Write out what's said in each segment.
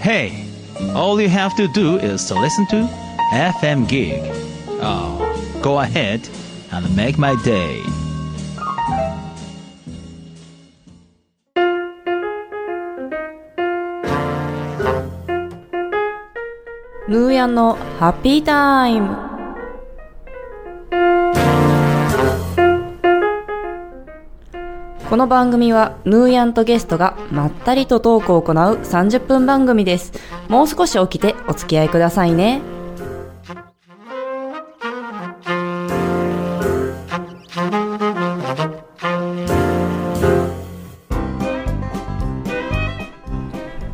Hey, all you have to do is to listen to FM Gig. Oh, go ahead and make my day. Luya happy time. この番組はヌーヤンとゲストがまったりとトークを行う30分番組です。もう少し起きてお付き合いくださいね。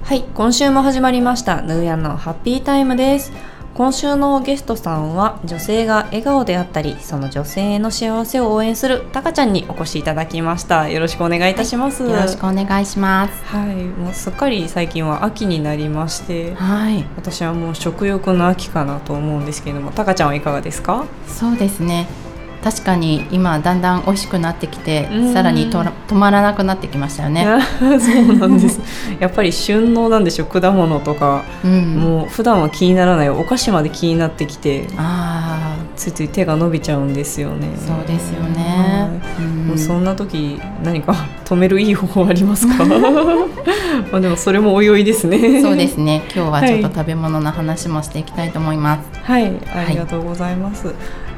はい今週も始まりました。ヌーヤンのハッピータイムです。今週のゲストさんは女性が笑顔であったりその女性の幸せを応援するたかちゃんにお越しいただきましたよろしくお願いいたします、よろしくお願いします。はいもうすっかり最近は秋になりましてはい、私はもう食欲の秋かなと思うんですけれどもたかちゃんはいかがですか？そうですね。確かに今だんだん美味しくなってきてうん、さらにとら止まらなくなってきましたよね。そうなんです。やっぱり旬のなんでしょう果物とか、うん。もう普段は気にならないお菓子まで気になってきてあついつい手が伸びちゃうんですよね。あ、そうですよね。はい。うん。もうそんな時何か 止めるいい方法ありますか？まあでもそれもおいおいですね。そうですね。今日はちょっとはい。食べ物の話もしていきたいと思います。はい。ありがとうございます、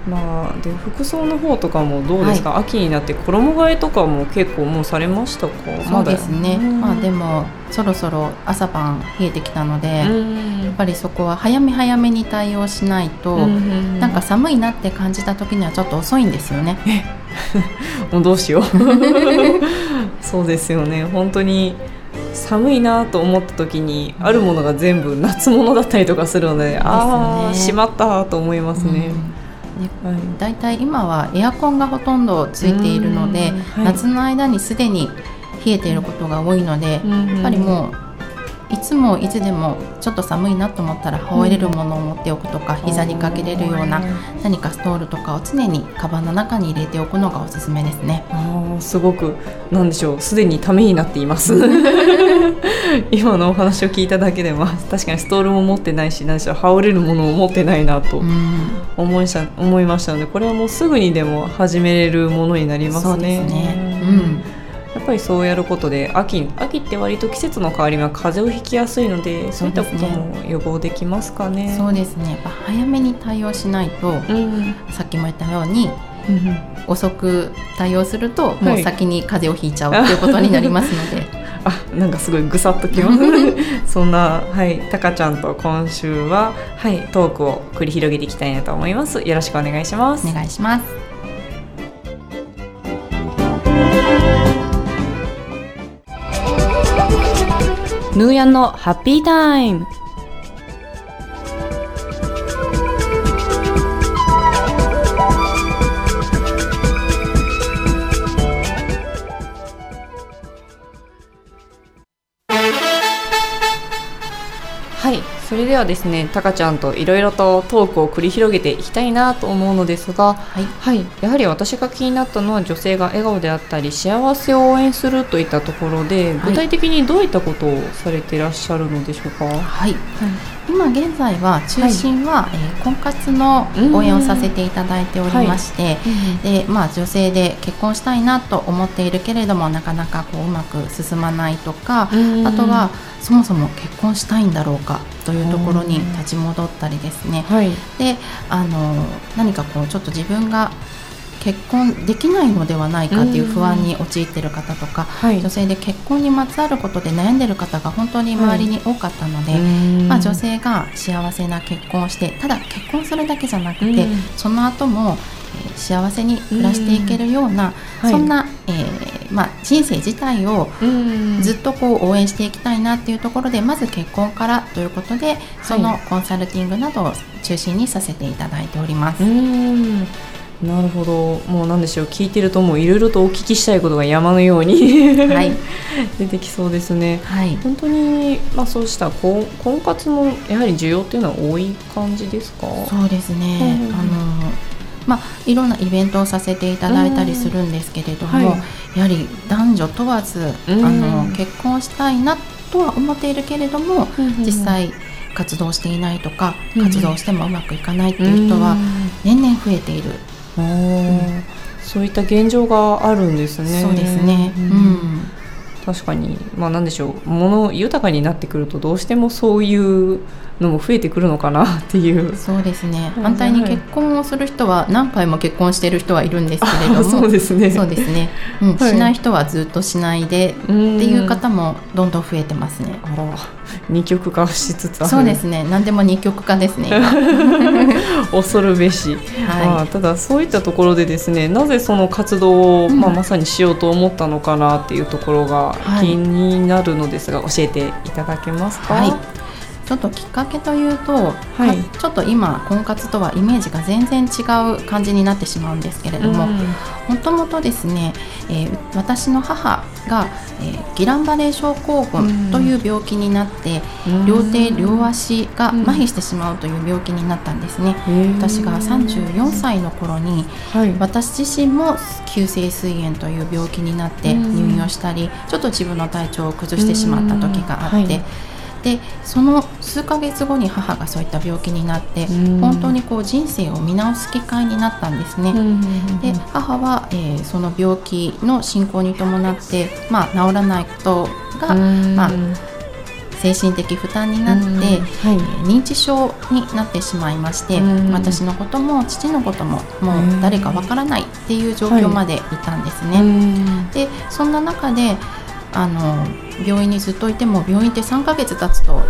まあで服装の方とかもどうですか、秋になって衣替えとかも結構もうされましたか？そうですね。まあでももそろそろ朝晩冷えてきたので、やっんぱりそこは早め早めに対応しないと、うんなんか寒いなって感じた時にはちょっと遅いんですよね。もうどうしよう。そうですよね。本当に寒いなと思った時にあるものが全部夏物だったりとかするので、ああしまったと思いますね、うんはいだいたい今はエアコンがほとんどついているので、うん。はい。夏の間にすでに冷えていることが多いので、やっぱりうもういつもいつでもちょっと寒いなと思ったら羽織れるものを持っておくとか、膝にかけれるような何かストールとかを常にカバンの中に入れておくのがおすすめですね。すごくなんでしょうすでにためになっています。今のお話を聞いただけでまあ確かにストールも持ってないし何でしょう羽織れるものも持ってないなとうん。思いした思いましたのでこれはもうすぐにでも始めれるものになりますそうでねすね。うんぱりそうやることで秋秋って割と季節の変わり目は風邪をひきやすいのでそういったことも予防できますかね。そうですね。早めに対応しないと、うんさっきも言ったようにうん遅く対応すると、いもう先に風邪をひいちゃうっていうことになりますので。あなんかすごいぐさっときます そんなはいたかちゃんと今週ははいトークを繰り広げていきたいなと思いますよろしくお願いしますお願いします。ヌーヤンのハッピータイム。れではですねたかちゃんといろいろとトークを繰り広げていきたいなと思うのですがはい。はい、やはり私が気になったのは女性が笑顔であったり幸せを応援するといったところではい。具体的にどういったことをされていらっしゃるのでしょうか？はい。今現在は中心は、えー婚活の応援をさせていただいておりまして、でまあ、女性で結婚したいなと思っているけれどもなかなかこううまく進まないとか、あとはそもそも結婚したいんだろうかというところに立ち戻ったりですね。はい、であの何かこうちょっと自分が結婚できないのではないかっていう不安に陥っている方とか、はい。女性で結婚にまつわることで悩んでいる方が本当に周りに多かったので、まあ、女性が幸せな結婚をしてただ結婚するだけじゃなくて、うん。その後も、えー幸せに暮らしていけるような、はい。そんな、えーまあ、人生自体をずっとこう応援していきたいなっていうところでまず結婚からということでそのコンサルティングなどを中心にさせていただいております。うん。なるほど。もうなんでしょう。聞いてるともういろいろとお聞きしたいことが山のようにはい、出てきそうですね。はい。本当に、まあ、そうした婚婚活のやはり需要っていうのは多い感じですか？そうですね、うん。あのまあ、いろんなイベントをさせていただいたりするんですけれども、うんはい。やはり男女問わず、うん。あの結婚したいなととは思っているけれども、実際活動していないとか、活動してもうまくいかないっていう人は年々増えている。そういった現状があるんですね。そうですね。うん。確かに。まあ何でしょう。物豊かになってくるとどうしてもそういうのも増えてくるのかなっていう。そうですね。反対に結婚をする人は何回も結婚している人はいるんですけれども。そうですね。そうですね、うん、はい、しない人はずっとしないでっていう方もどんどん増えてますね。あら。二極化しつつそうですね。何でも二極化ですね。恐るべし、はい、ただそういったところでですねなぜその活動を、まあ、まさにしようと思ったのかなっていうところが気になるのですが、はい、教えていただけますか、はいちょっときっかけというと、はい、ちょっと今婚活とはイメージが全然違う感じになってしまうんですけれどももともとですね、えー、私の母が、えー、ギランバレー症候群という病気になって、両手両足が麻痺してしまうという病気になったんですね、私が34歳の頃に、はい、私自身も急性膵炎という病気になって入院をしたり、ちょっと自分の体調を崩してしまった時があって。でその数ヶ月後に母がそういった病気になって、本当にこう人生を見直す機会になったんですね。で母は、えー、その病気の進行に伴って、まあ、治らないことが、まあ、精神的負担になって、はい、認知症になってしまいまして、私のことも父のことももう誰かわからないっていう状況までいたんですね。はい、でそんな中であの病院にずっといても病院って3ヶ月経つと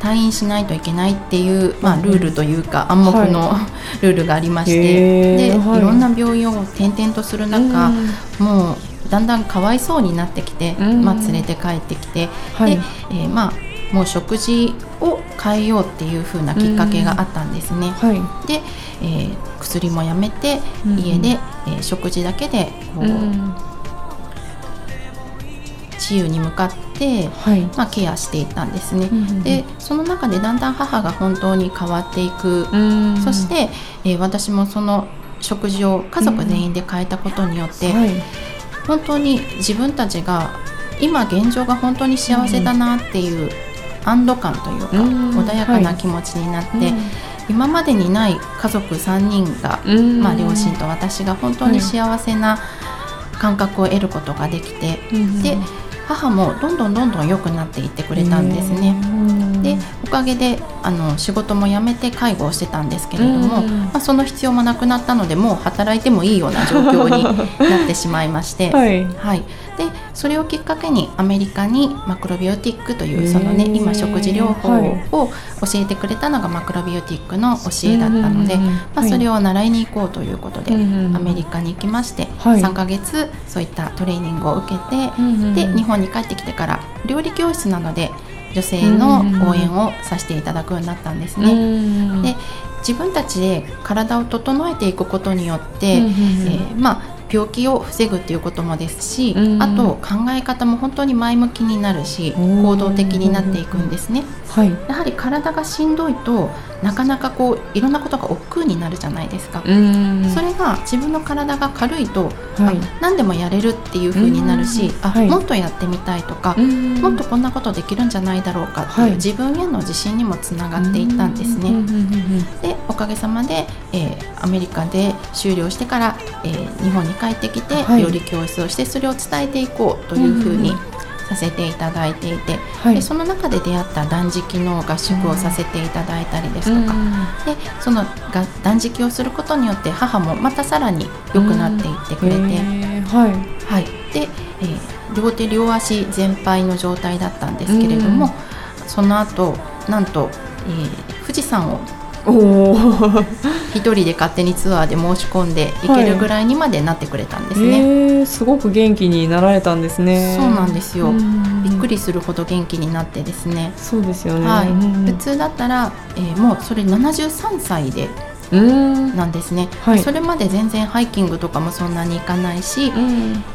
退院しないといけないっていう、まあ、ルールというか暗黙の、はい、ルールがありましてで、はい、いろんな病院を転々とする中、もうだんだんかわいそうになってきて、まあ、連れて帰ってきて、はい、でえー、まあ、もう食事を変えようっていう風なきっかけがあったんですね。はい、で、えー、薬もやめて家で、えー、食事だけでこう、治癒に向かって、はい、まあ、ケアしていったんですね。うんうん、でその中でだんだん母が本当に変わっていく。そして、えー、私もその食事を家族全員で変えたことによって、はい、本当に自分たちが今現状が本当に幸せだなっていう安堵感というか、穏やかな気持ちになって。今までにない家族3人が、まあ、両親と私が本当に幸せな感覚を得ることができて、で母もどんどんどんどん良くなっていってくれたんですね。でおかげであの仕事も辞めて介護をしてたんですけれども、まあ、その必要もなくなったのでもう働いてもいいような状況になってしまいまして、はい、はい、でそれをきっかけにアメリカにマクロビオティックというそのね今食事療法を教えてくれたのがマクロビオティックの教えだったので、まあ、それを習いに行こうということでアメリカに行きまして、3ヶ月そういったトレーニングを受けて、で日本に帰ってきてから料理教室なので女性の応援をさせていただくようになったんですね。で自分たちで体を整えていくことによって、えー、まあ病気を防ぐっていうこともですし、うん、あと考え方も本当に前向きになるし行動的になっていくんですね、はい、やはり体がしんどいとなかなかこういろんなことが億劫になるじゃないですか。それが自分の体が軽いと、はい、何でもやれるっていう風になるしあ、はい、もっとやってみたいとかもっとこんなことできるんじゃないだろうかっていう、自分への自信にもつながっていったんですね。でおかげさまで、えー、アメリカで終了してから、えー、日本に帰ってきて、料理教室をしてそれを伝えていこうというふうにさせていただいていて、はい、でその中で出会った断食の合宿をさせていただいたりですとか、でそのが断食をすることによって母もまたさらに良くなっていってくれて、はい、はい、で、えー、両手両足全敗の状態だったんですけれども、その後なんと、えー、富士山を一人で勝手にツアーで申し込んで行けるぐらいにまでなってくれたんですね、はいえー、すごく元気になられたんですね。そうなんですよ。びっくりするほど元気になってですねそうですよね、はい、普通だったら、えー、もうそれ73歳でなんですね、はい、それまで全然ハイキングとかもそんなに行かないし、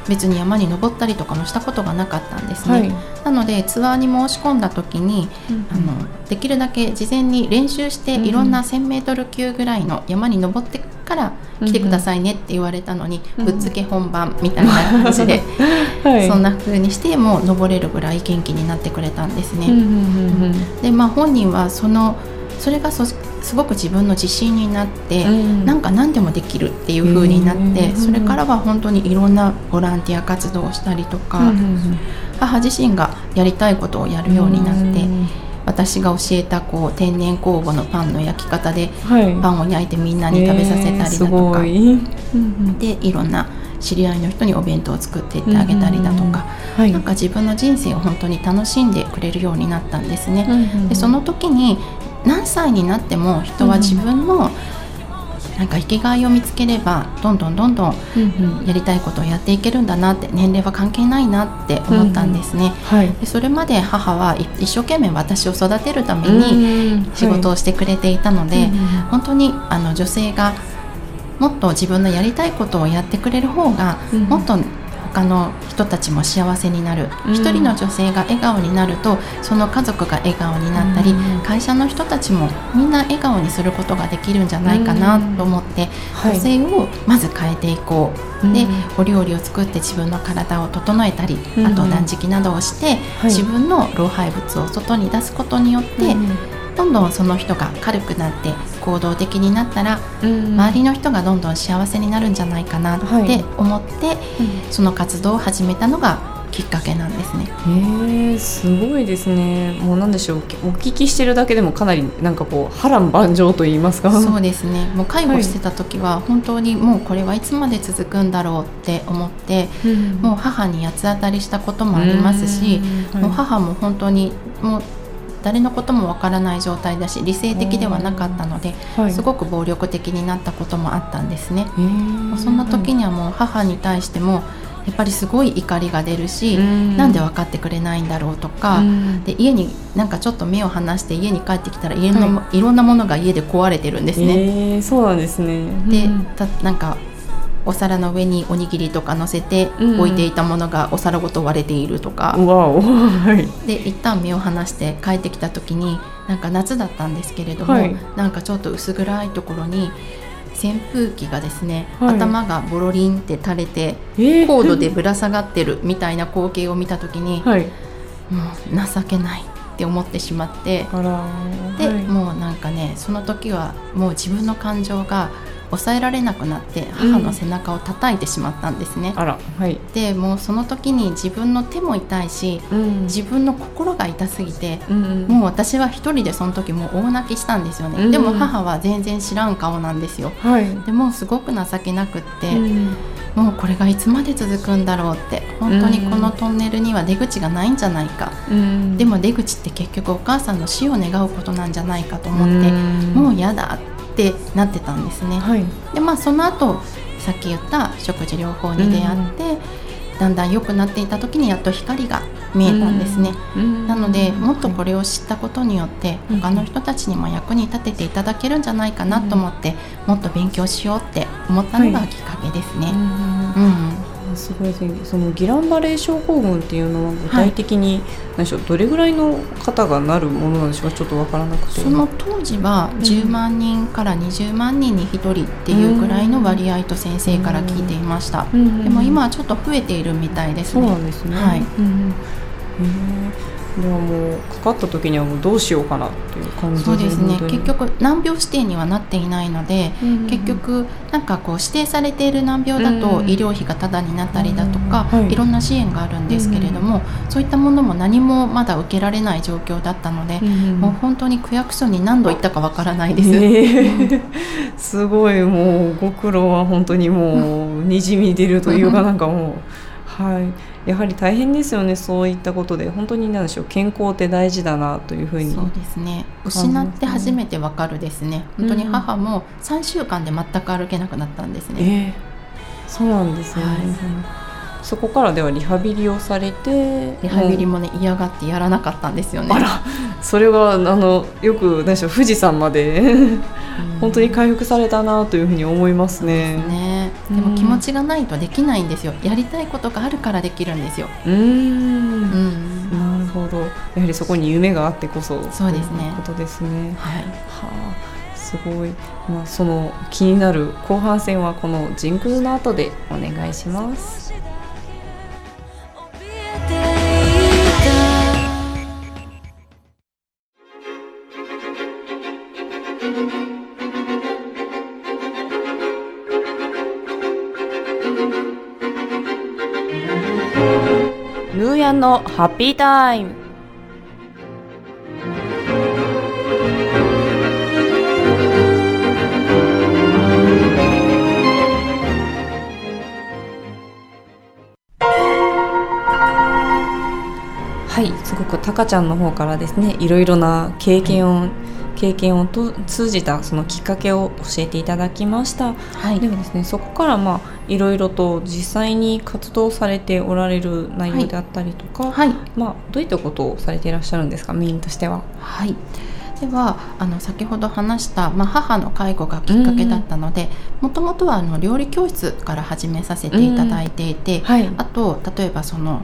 別に山に登ったりとかもしたことがなかったんですね、はい、なのでツアーに申し込んだ時に、うん、あのできるだけ事前に練習していろんな 1,000m 級ぐらいの山に登ってから来てくださいねって言われたのに、うん。ぶっつけ本番みたいな感じで、はい。そんな風にしてもう登れるぐらい元気になってくれたんですね。うんうんうん。でまあ本人はそのそれがそすごく自分の自信になって、うん。なんか何でもできるっていう風になってそれからは本当にいろんなボランティア活動をしたりとか、母自身がやりたいことをやるようになって、うん私が教えたこう天然酵母のパンの焼き方ではい。パンを焼いてみんなに食べさせたりだとか、ごい。うんうん。でいろんな知り合いの人にお弁当を作っていってあげたりだとか、はい。なんか自分の人生を本当に楽しんでくれるようになったんですね。でその時に何歳になっても人は自分のなんか生きがいを見つければどんどんどんどんうんうん。やりたいことをやっていけるんだなって年齢は関係ないなって思ったんですね。はい。でそれまで母はい一生懸命私を育てるために仕事をしてくれていたので、はいうんうん。本当にあの女性がもっと自分のやりたいことをやってくれる方が、うん。もっと他の人たちも幸せになる。うん。一、人の女性が笑顔になるとその家族が笑顔になったり、うん。会社の人たちもみんな笑顔にすることができるんじゃないかなと思って、はい。女性をまず変えていこう、でうん。お料理を作って自分の体を整えたり、うんあと断食などをして、はい。自分の老廃物を外に出すことによって、うんどんどんその人が軽くなって行動的になったら、うん。周りの人がどんどん幸せになるんじゃないかなって思って、その活動を始めたのがきっかけなんですね。へえすごいですね。もうなんでしょう。お聞きしてるだけでもかなりなんかこう波乱万丈と言いますか。そうですね。もう介護してた時は本当にもうこれはいつまで続くんだろうって思って、うん。もう母に八つ当たりしたこともありますし、うん。もう母も本当にもう誰のこともわからない状態だし理性的ではなかったので、はい。すごく暴力的になったこともあったんですね。そんな時にはもう母に対してもやっぱりすごい怒りが出るし、うん。なんで分かってくれないんだろうとか、うん。で家になんかちょっと目を離して家に帰ってきたら家の、い、ろんなものが家で壊れてるんですね。へえそうなんですね。でうん。たなんかお皿の上におにぎりとか乗せてうん。置いていたものがお皿ごと割れているとか、わお。はい。で一旦目を離して帰ってきた時になんか夏だったんですけれども、はい。なんかちょっと薄暗いところに扇風機がですね、はい。頭がボロリンって垂れてえー。コードでぶら下がってるみたいな光景を見た時に、はい。もう情けないって思ってしまってで、はい。もうなんかねその時はもう自分の感情が抑えられなくなって母の背中を叩いてしまったんですね。あらはい。でもうその時に自分の手も痛いしうん。自分の心が痛すぎてうんもう私は一人でその時もう大泣きしたんですよね、うん。でも母は全然知らん顔なんですよ。はい。でもうすごく情けなくって、うん。もうこれがいつまで続くんだろうって本当にこのトンネルには出口がないんじゃないか、うん。でも出口って結局お母さんの死を願うことなんじゃないかと思って、ん。もう嫌だってなってたんですね、はい。でまあその後さっき言った食事療法に出会って、だんだん良くなっていた時にやっと光が見えたんですね、うん。なのでもっとこれを知ったことによってうん。他の人たちにも役に立てていただけるんじゃないかなと思ってもっと勉強しようって思ったのがきっかけですね。うん。うんすごいですね。そのギランバレー症候群っていうのは具体的に、何でしょう？どれぐらいの方がなるものなんでしょう？かちょっとわからなくて。その当時は10万人から20万人に1人っていうぐらいの割合と先生から聞いていました。うん。でも今はちょっと増えているみたいですそうね。なんですね。はい。うんではもうかかった時にはもうどうしようかなっていう感じそうですね。結局難病指定にはなっていないので、うん結局なんかこう指定されている難病だとうん医療費がタダになったりだとか、うんはい。い、ろんな支援があるんですけれども、そういったものも何もまだ受けられない状況だったので、うんもう本当に区役所に何度行ったかわからないです。すごいもうご苦労は本当にもうにじみ出るというかなんかもうはいやはり大変ですよねそういったことで。本当に何でしょう健康って大事だなというふうにそうですね。失って初めてわかるですね。本当に母も3週間で全く歩けなくなったんですね、ええ。そうなんですね、はいそこからではリハビリをされてリハビリももね嫌がってやらなかったんですよね。あらそれがあのよく何でしょう富士山までうん。本当に回復されたなというふうに思いますね。ねうんでも気持ちがないとできないんですよ。やりたいことがあるからできるんですよ、うーん。うん。なるほど。やはりそこに夢があってこそそうですね。ことですね。はい。はあすごい、まあ、その気になる後半戦はこのジングルの後でお願いします。ヌーヤンのハッピータイム。はいすごくタカちゃんの方からですねいろいろな経験を、経験をと通じたそのきっかけを教えていただきました、はい。ではですねそこからまあいろいろと実際に活動されておられる内容であったりとか、はい。まあ、どういったことをされていらっしゃるんですかメインとしては？はい。ではあの先ほど話した、まあ、母の介護がきっかけだったのでもともとはあの料理教室から始めさせていただいていて、はい。あと例えばその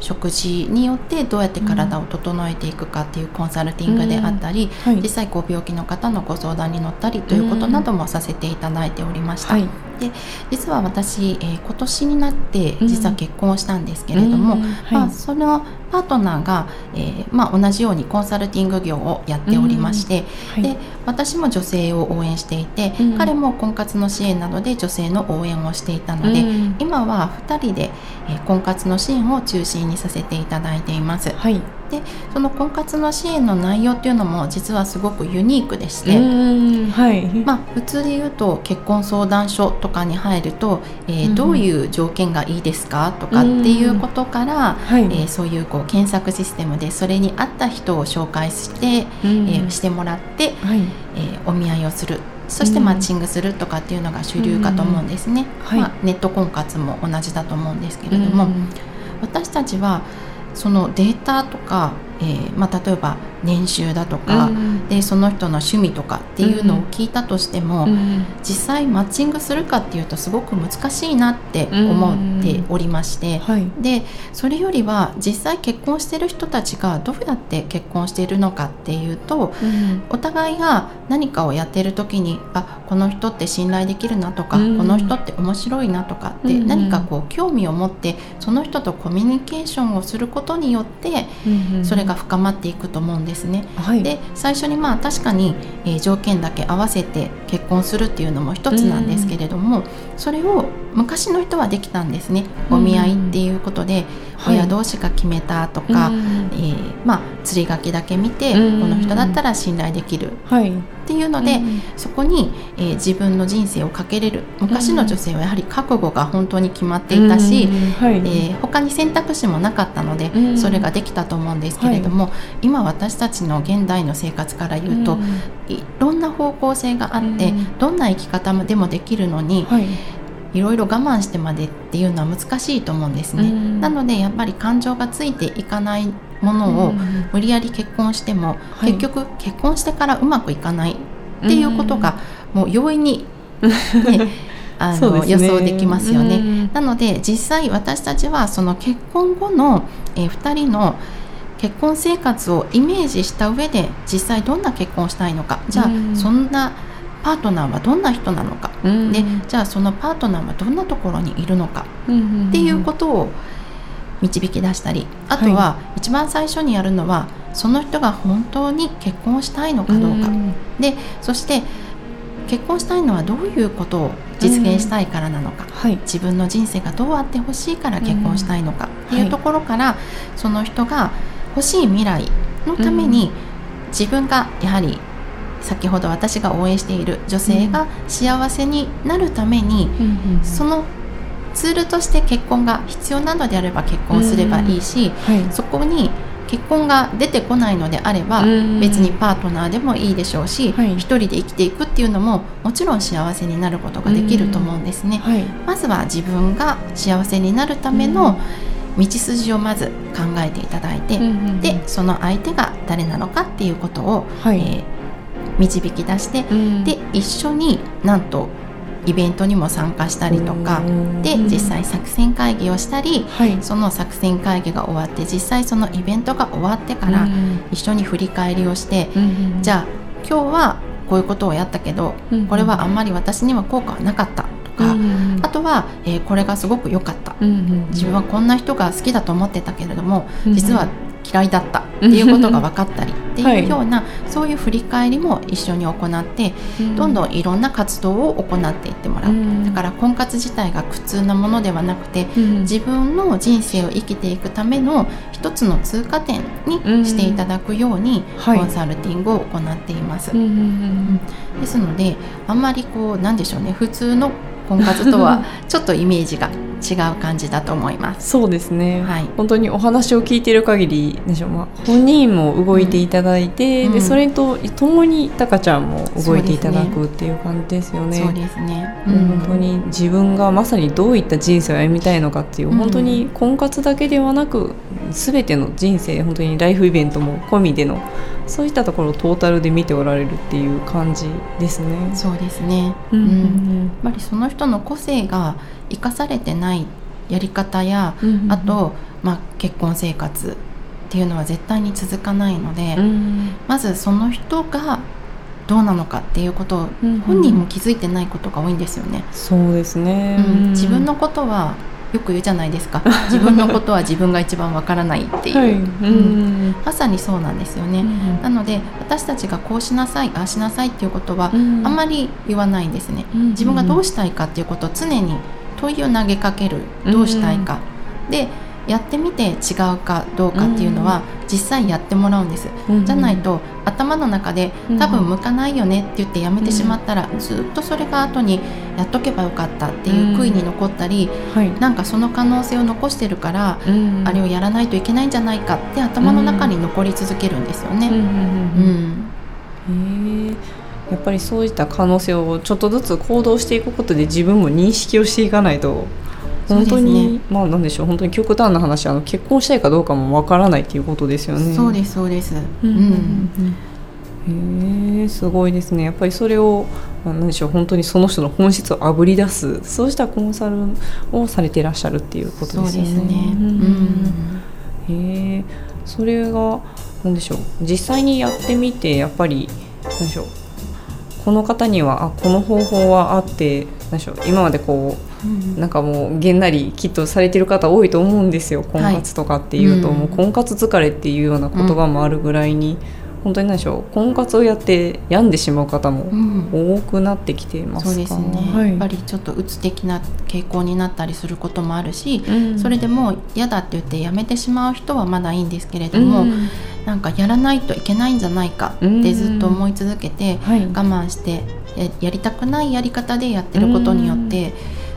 食事によってどうやって体を整えていくかっていうコンサルティングであったり、はい実際ご病気の方のご相談に乗ったりということなどもさせていただいておりました。はいで実は私、えー今年になってうん。実は結婚したんですけれども、うんはい。まあ、そのパートナーが、えーまあ、同じようにコンサルティング業をやっておりまして、はい。で私も女性を応援していて、うん。彼も婚活の支援などで女性の応援をしていたので、うん。今は2人で、えー婚活の支援を中心にさせていただいています。はいでその婚活の支援の内容っていうのも実はすごくユニークでして、うんはい。まあ、普通で言うと結婚相談所とかに入ると、えーうん。どういう条件がいいですかとかっていうことから、はい。えーそういうこう検索システムでそれに合った人を紹介して、うん。えーしてもらって、はい。えーお見合いをする。そしてうん。マッチングするとかっていうのが主流かと思うんですね、はい。まあ、ネット婚活も同じだと思うんですけれども、うん。私たちはそのデータとか、えーまあ、例えば年収だとか、うんでその人の趣味とかっていうのを聞いたとしても、うん実際マッチングするかっていうとすごく難しいなって思っておりまして、はい。でそれよりは実際結婚してる人たちがどうやって結婚しているのかっていうとうんお互いが何かをやってる時にあこの人って信頼できるなとか、うんこの人って面白いなとかって、うん何かこう興味を持ってその人とコミュニケーションをすることによってうんそれが深まっていくと思うんですね。はいで最初にまあ確かに、えー条件だけ合わせて結婚するっていうのも一つなんですけれども、それを昔の人はできたんですね。お見合いっていうことで、はい。親同士が決めたとか、うん。えーまあ釣り書きだけ見て、うん。この人だったら信頼できる。はい。っていうので、うん。そこに、えー自分の人生をかけれる。昔の女性はやはり覚悟が本当に決まっていたし、うん。はい。えー他に選択肢もなかったので、うん。それができたと思うんですけれども、今私たちの現代の生活から言うと、うん。いろんな方向性があって、うん。どんな生き方でもできるのに、はいいろいろ我慢してまでっていうのは難しいと思うんですね。うん。なのでやっぱり感情がついていかないものをうん無理やり結婚しても、はい。結局結婚してからうまくいかないっていうことがもう容易に、ね、あの、ね。予想できますよね。うんなので実際私たちはその結婚後の、え2人の結婚生活をイメージした上で実際どんな結婚をしたいのか。じゃあ、うん。そんなパートナーはどんな人なのか、うん。でじゃあそのパートナーはどんなところにいるのか。うんっていうことを導き出したりあとは一番最初にやるのはその人が本当に結婚したいのかどうか、ん。でそして結婚したいのはどういうことを実現したいからなのか、はい。自分の人生がどうあってほしいから結婚したいのか。っていうところから、その人が欲しい未来のために、自分がやはり先ほど私が応援している女性が幸せになるために、そのツールとして結婚が必要なのであれば結婚すればいいし、はい。そこに結婚が出てこないのであれば、うん別にパートナーでもいいでしょうし、はい。一人で生きていくっていうのももちろん幸せになることができると思うんですね。はい。まずは自分が幸せになるための道筋をまず考えていただいて、でその相手が誰なのかっていうことを、はい。えー導き出して、うん。で一緒になんとイベントにも参加したりとかうん。で実際作戦会議をしたりはい。その作戦会議が終わって実際そのイベントが終わってからうん。一緒に振り返りをして、じゃあ今日はこういうことをやったけど、うんこれはあんまり私には効果はなかったとか、うんあとは、えーこれがすごく良かった、自分はこんな人が好きだと思ってたけれども、うん。実は嫌いだったっていうことが分かったりってはいいうような、そういう振り返りも一緒に行って、どんどんいろんな活動を行っていってもらう、うん。だから婚活自体が苦痛なものではなくてうん。自分の人生を生きていくための一つの通過点にしていただくようにはい。コンサルティングを行っています。うんうん。うん。ですのであんまりこうなんでしょうね普通の婚活とはちょっとイメージが違う感じだと思います。そうですね、はい。本当にお話を聞いている限りでしょう、まあ、本人も動いていただいて、うん。でそれとともにタカちゃんも動いていただくっていう感じですよね。そうですね。うん。本当に自分がまさにどういった人生を歩みたいのかっていう、うん。本当に婚活だけではなく全ての人生本当にライフイベントも込みでのそういったところをトータルで見ておられるっていう感じですね。そうですね。うん。うん。やっぱりその人の個性が生かされてないやり方や、うんうんあと、まあ、結婚生活っていうのは絶対に続かないので、うん。まずその人がどうなのかっていうことをうんうん。本人も気づいてないことが多いんですよね。そうですね、うん。自分のことはよく言うじゃないですか。自分のことは自分が一番わからないっていう、はい、うん。まさにそうなんですよね。うんなので私たちがこうしなさいああしなさいっていうことはうん。あんまり言わないんですね。うん自分がどうしたいかっていうことを常に問いを投げかける。どうしたいか、でやってみて違うかどうかっていうのは実際やってもらうんです、うんじゃないと頭の中でうん多分向かないよねって言ってやめてしまったら、ずっとそれが後にやっとけばよかったっていう悔いに残ったり、はい、なんかその可能性を残してるから、うんあれをやらないといけないんじゃないかって頭の中に残り続けるんですよね。やっぱりそういった可能性をちょっとずつ行動していくことで自分も認識をしていかないと本当に、まあなんでしょう本当に極端な話あの結婚したいかどうかもわからないっていうことですよね。そうですそうです。うんうんへえすごいですねやっぱりそれをまあなんでしょう本当にその人の本質をあぶり出すそうしたコンサルをされていらっしゃるっていうことですよね。ですね。ううんんへえそれが何でしょう実際にやってみてやっぱり何でしょうこの方にはあこの方法はあって何でしょう今までこうなんかもうげんなりきっとされてる方多いと思うんですよ婚活とかっていうと、うんもう婚活疲れっていうような言葉もあるぐらいに、本当に何でしょう婚活をやって病んでしまう方もうん。多くなってきてますか、そうですね、はい、やっぱりちょっとうつ的な傾向になったりすることもあるし、うん。それでもう嫌だって言ってやめてしまう人はまだいいんですけれども、うん。なんかやらないといけないんじゃないかってずっと思い続けて、はい。我慢してややりたくないやり方でやってることによって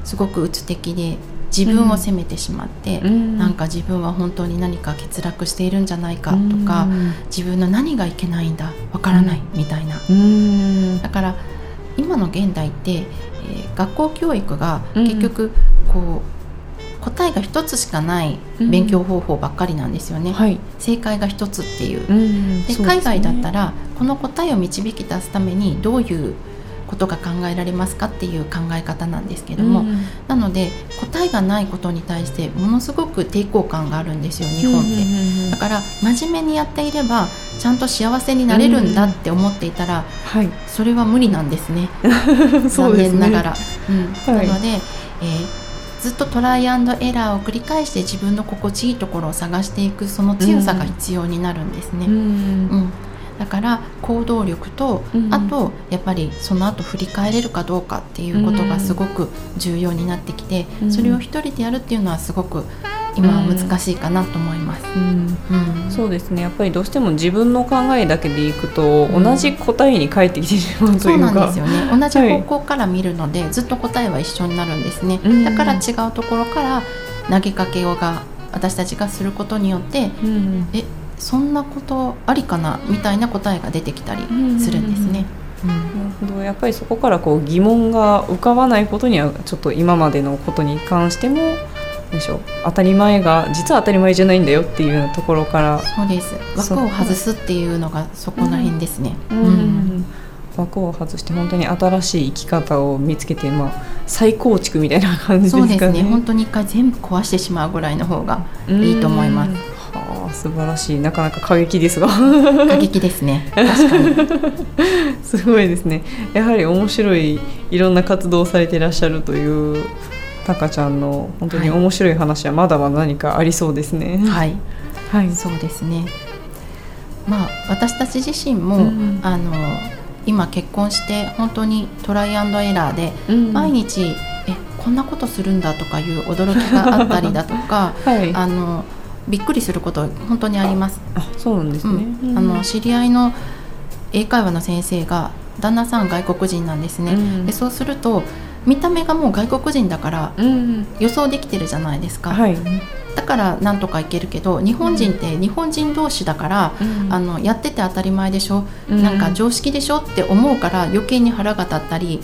すごくうつ的で自分を責めてしまって、うん。なんか自分は本当に何か欠落しているんじゃないかとか、うん。自分の何がいけないんだわからないみたいな。うん。だから今の現代って、えー学校教育がうん。結局こう、答えが一つしかない勉強方法ばっかりなんですよね、はい、正解が一つっていう。うん。で海外だったらこの答えを導き出すためにどういうことが考えられますかっていう考え方なんですけども、なので答えがないことに対してものすごく抵抗感があるんですよ日本って。だから真面目にやっていればちゃんと幸せになれるんだって思っていたら、はい、それは無理なんですね。残 そうですね。念ながら。うん。はい。なので、えーずっとトライアンドエラーを繰り返して自分の心地いいところを探していくその強さが必要になるんですね。うん。うんだから行動力と、うん。あとやっぱりその後振り返れるかどうかっていうことがすごく重要になってきて、うん。それを一人でやるっていうのはすごく今は難しいかなと思います。うん。うん。そうですね。やっぱりどうしても自分の考えだけでいくと、うん同じ答えに返ってきてしまうとそいううかなんですよね。同じ方向から見るので、ずっと答えは一緒になるんですね、うん。だから違うところから投げかけようが私たちがすることによってうん。えそんなことありかなみたいな答えが出てきたりするんですね。うんなるほどやっぱりそこからこう疑問が浮かばないことにはちょっと今までのことに関してもでしょう当たり前が実は当たり前じゃないんだよっていうところから、そうです枠を外すっていうのがそこら辺ですね。枠を外して本当に新しい生き方を見つけて、まあ、再構築みたいな感じですかね。そうですね本当に一回全部壊してしまうぐらいの方がいいと思います。素晴らしい。なかなか過激ですが。過激ですね。確かに。すごいですね。やはり面白いいろんな活動をされていらっしゃるというタカちゃんの本当に面白い話はまだまだ何かありそうですね。はい、はい。そうですね。まあ私たち自身も、うん。あの今結婚して本当にトライアンドエラーでうん。毎日えこんなことするんだとかいう驚きがあったりだとか はい。ああのびっくりすること本当にあります。そうなんですね、うん。あの知り合いの英会話の先生が旦那さん外国人なんですね。うん。でそうすると見た目がもう外国人だからうん。予想できてるじゃないですか、はい、だからなんとかいけるけど日本人って日本人同士だから、あのやってて当たり前でしょ、うん。なんか常識でしょって思うから余計に腹が立ったり、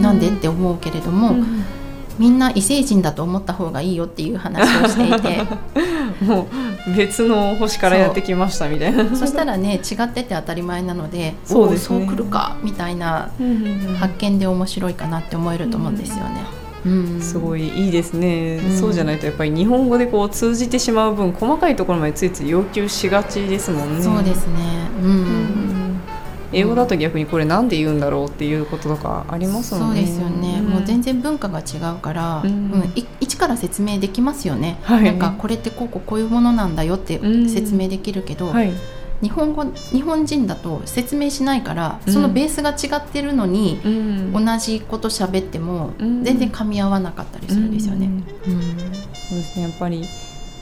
なんでって思うけれども、うんみんな異星人だと思った方がいいよっていう話をしていて もう別の星からやってきましたみたいなそしたらね違ってて当たり前なのでそうですねそう来るかみたいな発見で面白いかなって思えると思うんですよね。うんすごいいいですね、うんそうじゃないとやっぱり日本語でこう通じてしまう分細かいところまでついつい要求しがちですもんねそうですね。うん。うん英語だと逆にこれなんで言うんだろうっていうこととかありますもんね。そうですよね、ん。もう全然文化が違うから、ううん。んい一から説明できますよね、はい。なんかこれってこうこうこういうものなんだよってうん。説明できるけど、はい。日本語日本人だと説明しないからうん。そのベースが違ってるのに、うん。同じこと喋ってもうん。全然噛み合わなかったりするんですよね。うん。そうですね。やっぱり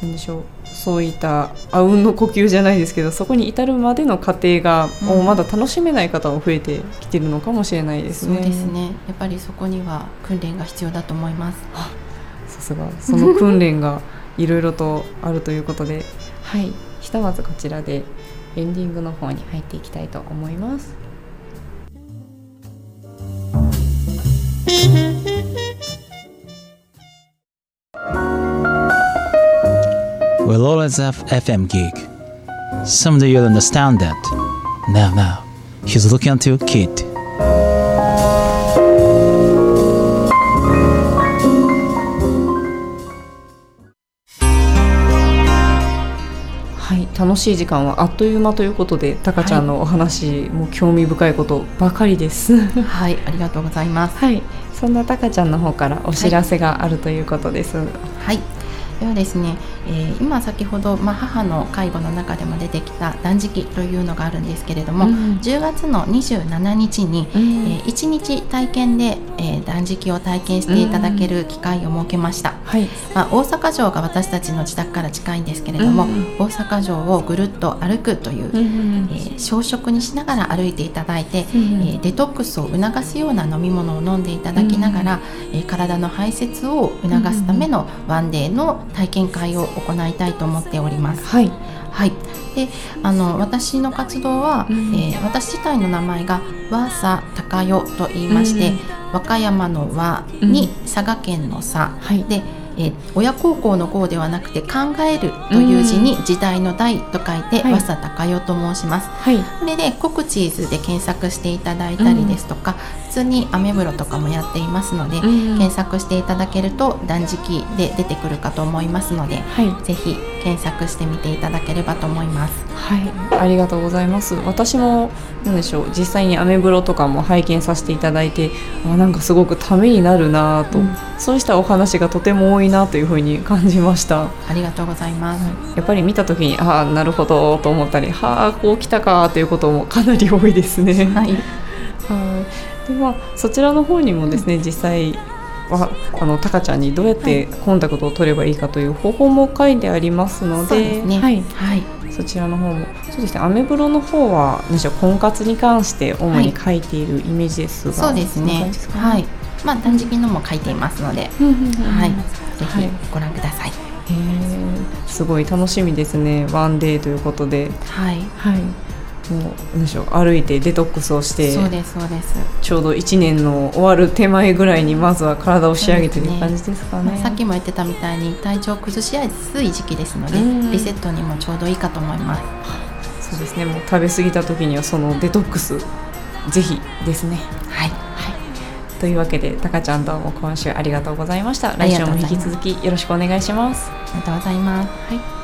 なんでしょうそういったあうんの呼吸じゃないですけどそこに至るまでの過程が、うんもうまだ楽しめない方も増えてきてるのかもしれないですそうね。ですねやっぱりそこには訓練が必要だと思います。さすがその訓練がいろいろとあるということではいひとまずこちらでエンディングの方に入っていきたいと思います。We'll always have FM gig. Someday you'll understand that. Now, now, he's looking at your kid. はい、楽しい時間はあっという間ということで、たかちゃんのお話、もう興味深いことばかりです。はい、ありがとうございます。はい、そんなたかちゃんの方からお知らせがあるということです。はい。ではですね、えー今先ほど、まあ、母の介護の中でも出てきた断食というのがあるんですけれども、うん。10月の27日に、えー1日体験で、えー断食を体験していただける機会を設けました、はい、まあ、大阪城が私たちの自宅から近いんですけれども、うん。大阪城をぐるっと歩くという、えー小食にしながら歩いていただいて、うんえーデトックスを促すような飲み物を飲んでいただきながら、えー体の排泄を促すためのワンデーの体験会を行いたいと思っております。はい、はい、であの私の活動は、うん。えー私自体の名前が和佐高代と言いまして、うん。和歌山の和に佐賀県の佐、はい。で、えー親孝行の孝ではなくて考えるという字に時代の代と書いて、はい。和佐高代と申します。はい、これでコクチーズで検索していただいたりですとか、普通にアメブロとかもやっていますので、うん。検索していただけると断食で出てくるかと思いますので、はい、ぜひ検索してみていただければと思います。はい、ありがとうございます。私もなんでしょう、実際にアメブロとかも拝見させていただいて、あなんかすごくためになるなぁと、うんそうしたお話がとても多いなというふうに感じました。ありがとうございます。やっぱり見た時にああなるほどと思ったり、はあこう来たかということもかなり多いですね。はい、はい。ではそちらの方にもですね、実際はあのタカちゃんにどうやってコンタクトを取ればいいかという方法も書いてありますので。はい。はい、そちらの方もそうですね。アメブロの方は何でしょう婚活に関して主に書いているイメージですが、そうですね。んな感じです。か？はい、まあ断食のも書いていますので、はい、ぜはい。ひご覧ください。へー。すごい楽しみですね。ワンデーということで。はい、はいもう何でしょう歩いてデトックスをしてそうですそうです。ちょうど1年の終わる手前ぐらいにまずは体を仕上げてる感じですかねまあさっきも言ってたみたいに体調を崩しやすい時期ですので、うんリセットにもちょうどいいかと思います。そうですねもう食べ過ぎた時にはそのデトックスぜひですねはい、というわけで、たかちゃんどうも今週ありがとうございました。来週も引き続きよろしくお願いします。ありがとうございます。はい。